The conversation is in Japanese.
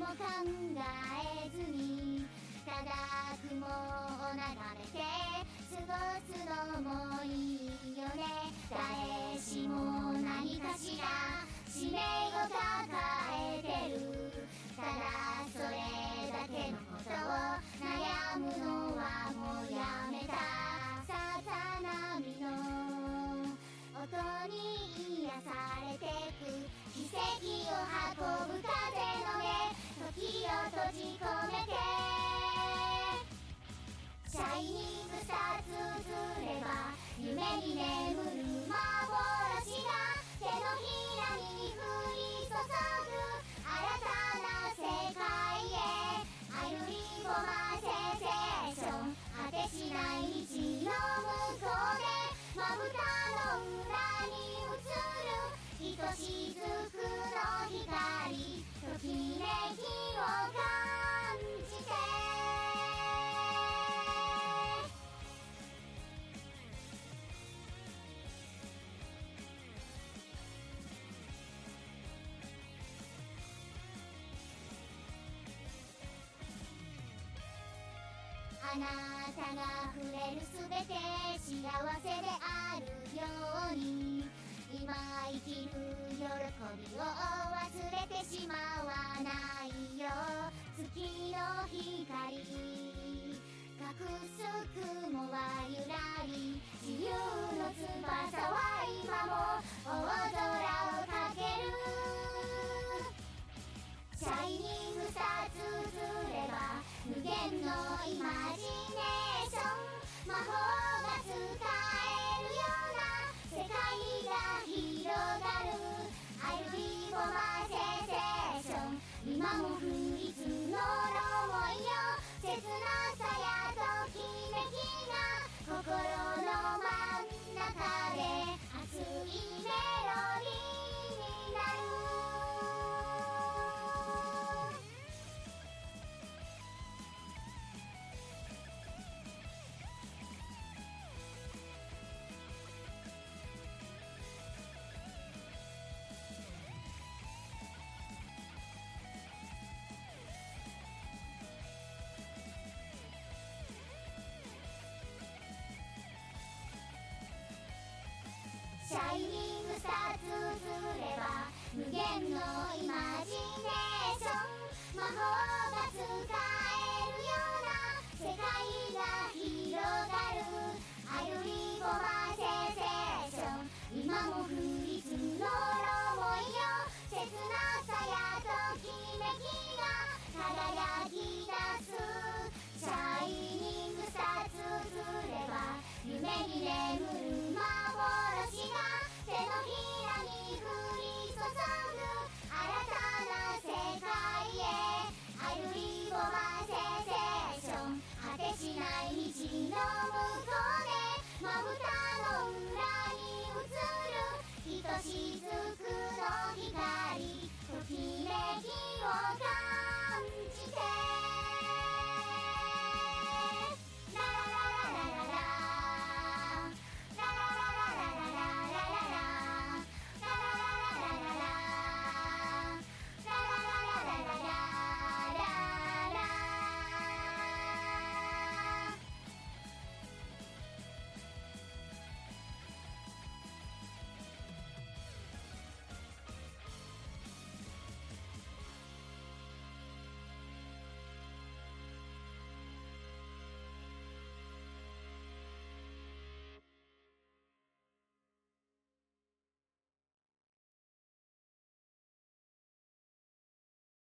も考えずにただ雲を眺めて過ごすのもいいよね。誰しも何かしら使命を抱えてる。ただそれだけのことを悩むの。しずくの光ときめきを感じてあなたが触れるすべて今生きる喜びを忘れてしまわないよ。月の光隠す雲はゆらり自由の翼は今も大空をかける。シャイニングスターズずれば無限のイマジネーション。魔法が使えョシャイニングスターズれば無限のイマジネーション魔法が使え